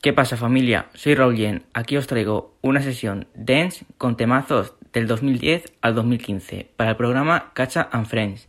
¿Qué pasa familia? Soy Raúl Yen. Aquí os traigo una sesión dance con temazos del 2010 al 2015 para el programa Cacha and Friends.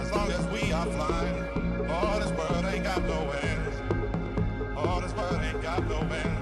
As long as we are flying, all this world ain't got no end. All this world ain't got no end.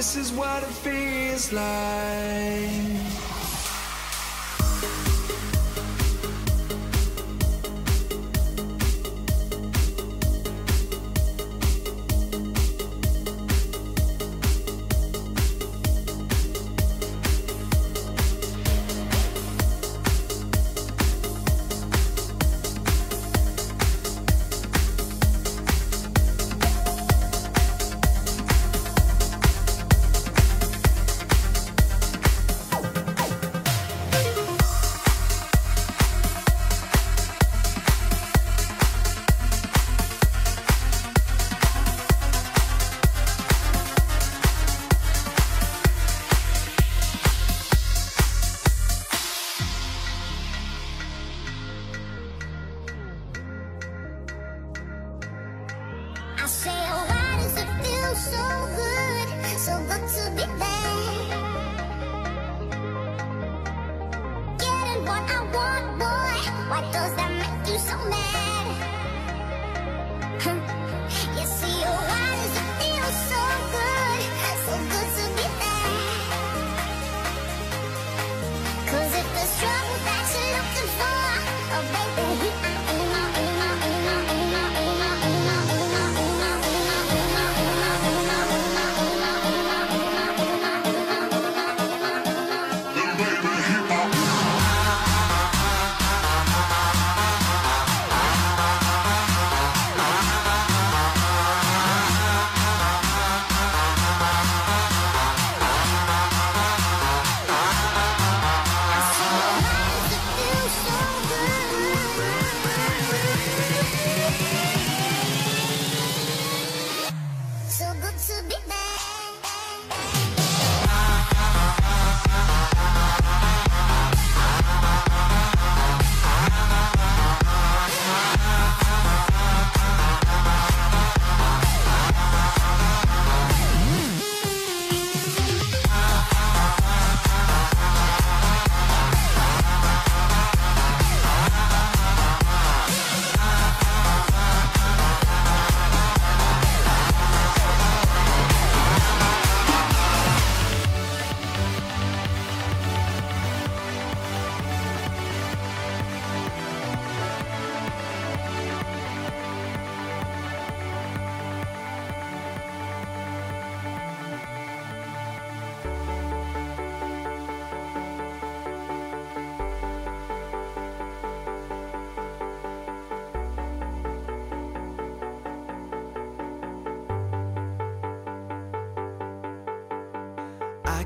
This is what it feels like.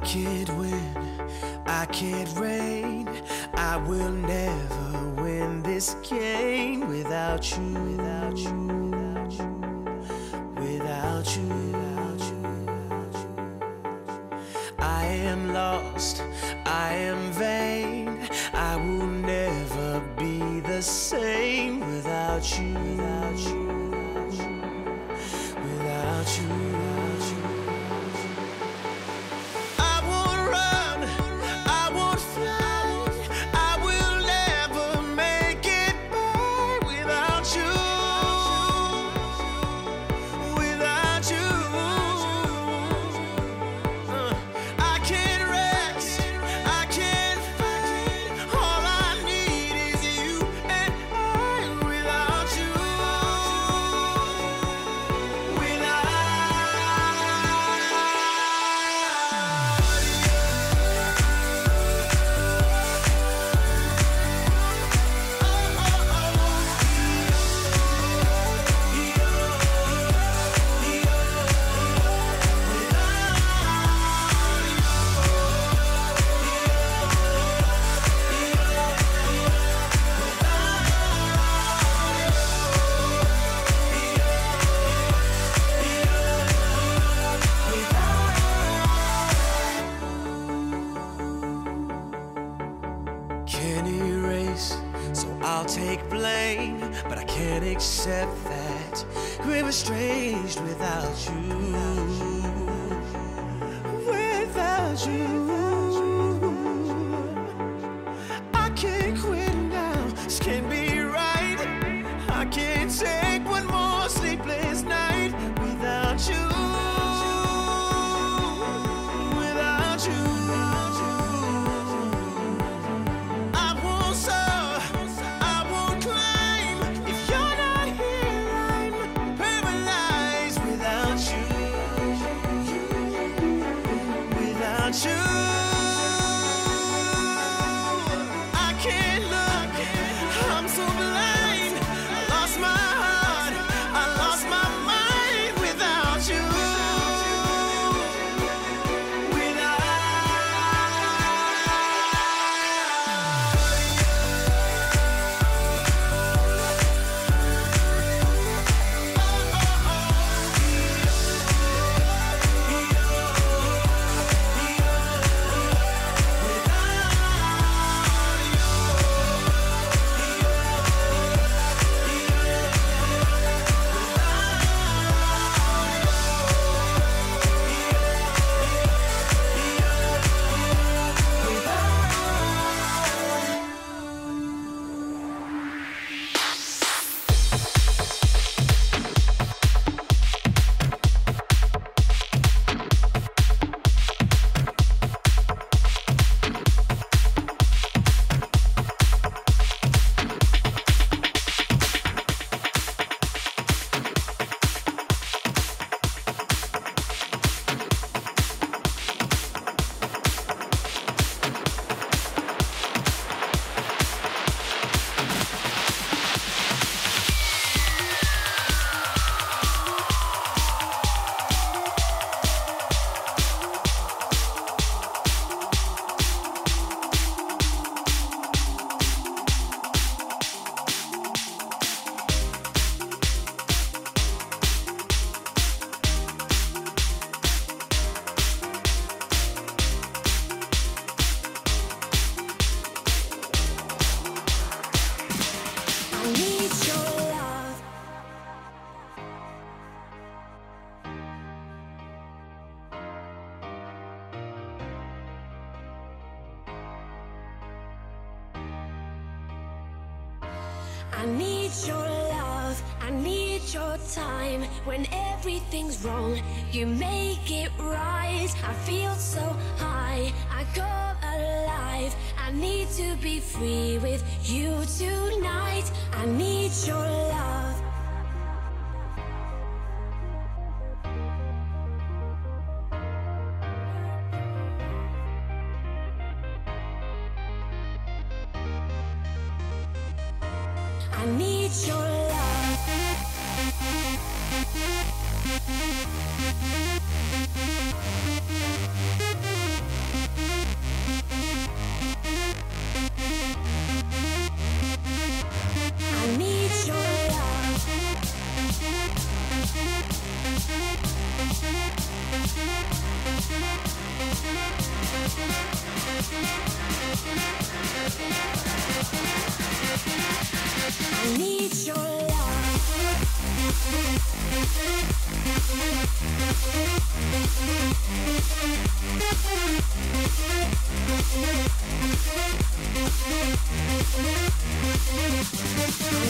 can't win, I can't reign. I will never win this game without you, without you. frágil.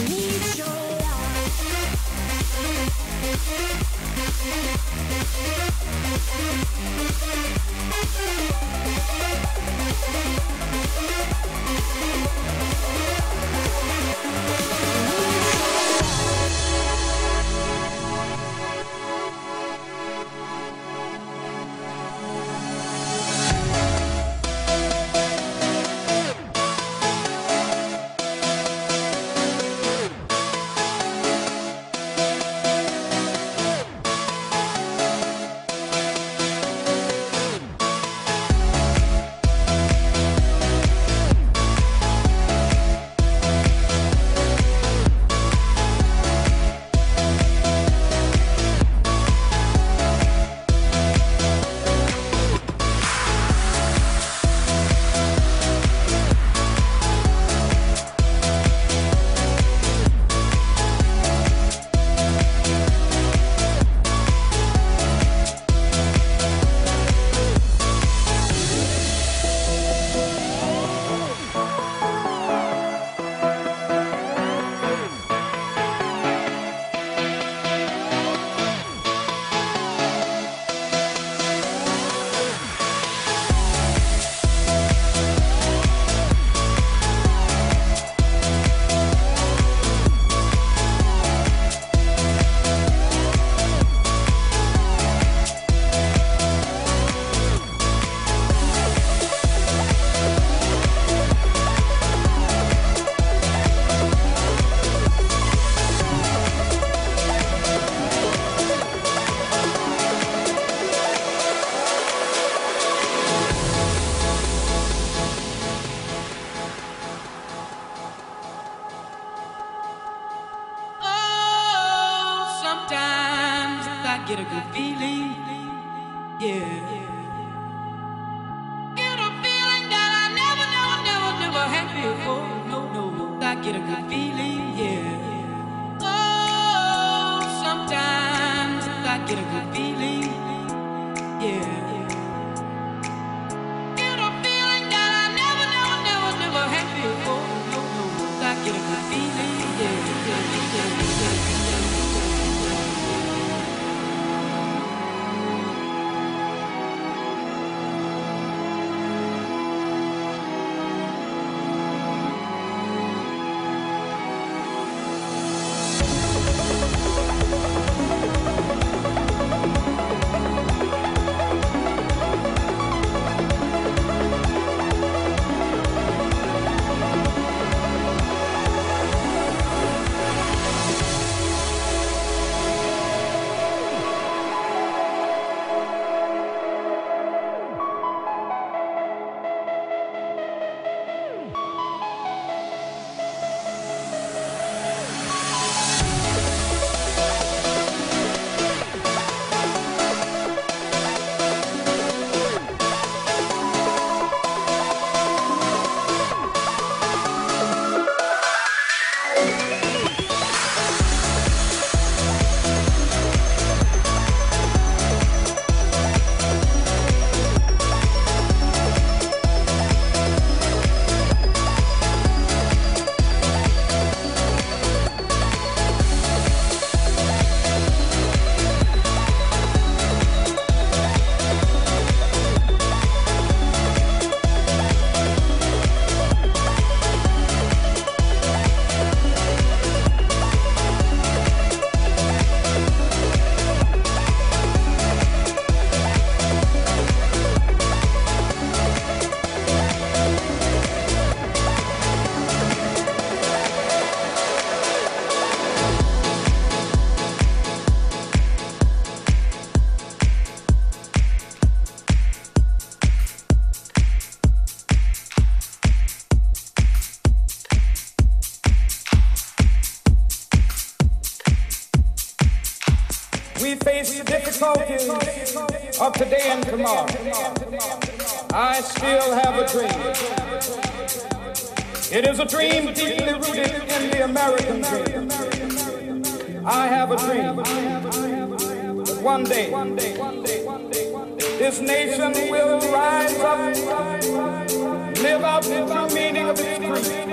Need day this nation will rise up, live out the true meaning of its creed.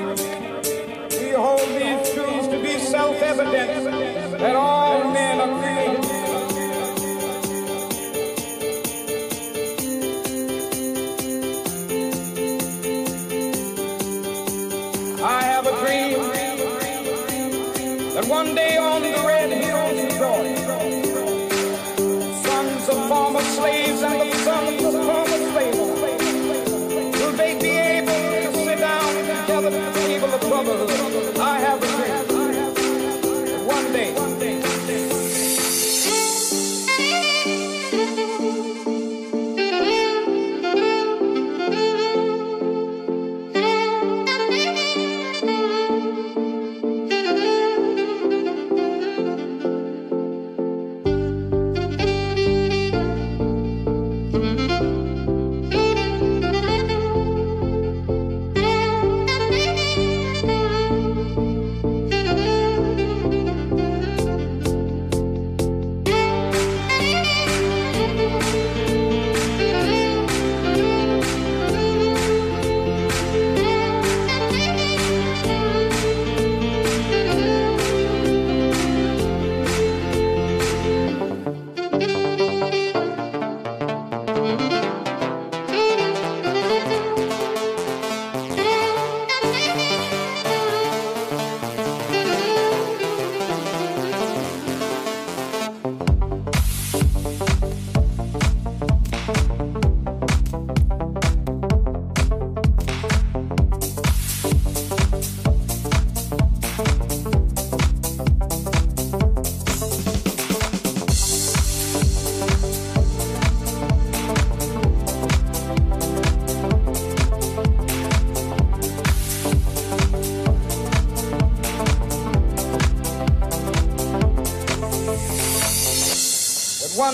We hold these truths to be self-evident that all men are created.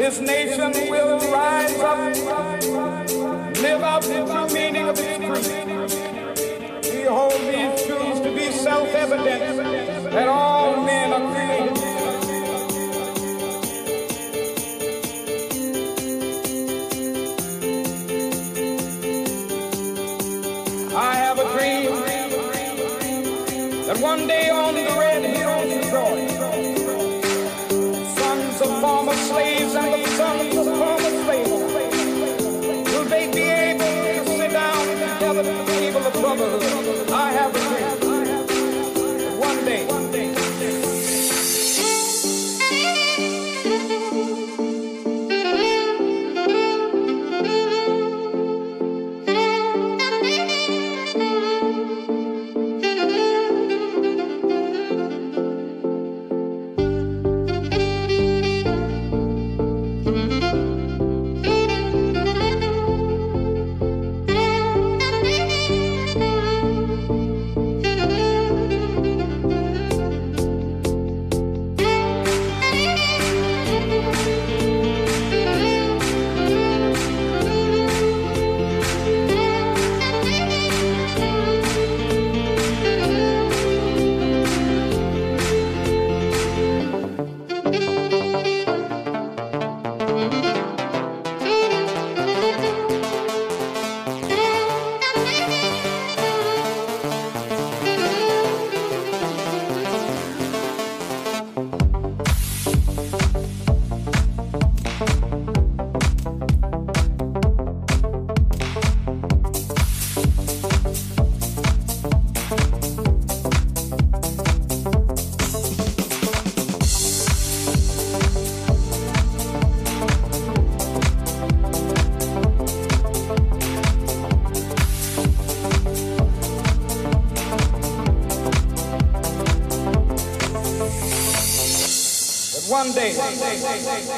this nation will rise up, live out the true meaning of its creed. We hold these truths to be self-evident that all men are created. One day.